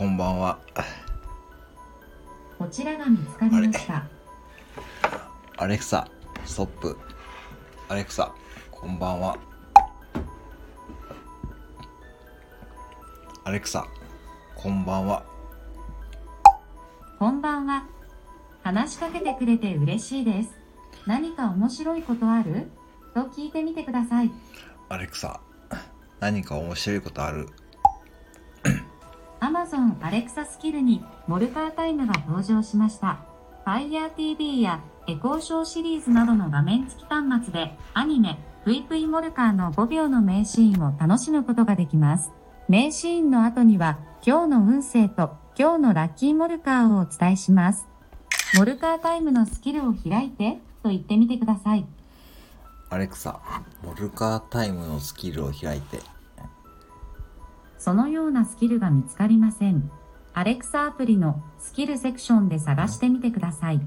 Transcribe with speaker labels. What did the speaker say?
Speaker 1: こんばんは。
Speaker 2: こちらが見つかりました。
Speaker 1: アレクサ、ストップ。アレクサ、こんばんは。アレクサ、こんばんは。
Speaker 2: こんばんは。話しかけてくれて嬉しいです。何か面白いことある？と聞いてみてください。
Speaker 1: アレクサ、何か面白いことある？
Speaker 2: Amazon Alexa スキルにモルカータイムが登場しました。Fire TV やエコーショーシリーズなどの画面付き端末でアニメ、ぷいぷいモルカーの5秒の名シーンを楽しむことができます。名シーンの後には今日の運勢と今日のラッキーモルカーをお伝えします。モルカータイムのスキルを開いてと言ってみてください。
Speaker 1: アレクサ、モルカータイムのスキルを開いて。
Speaker 2: そのようなスキルが見つかりません。アレクサアプリのスキルセクションで探してみてください。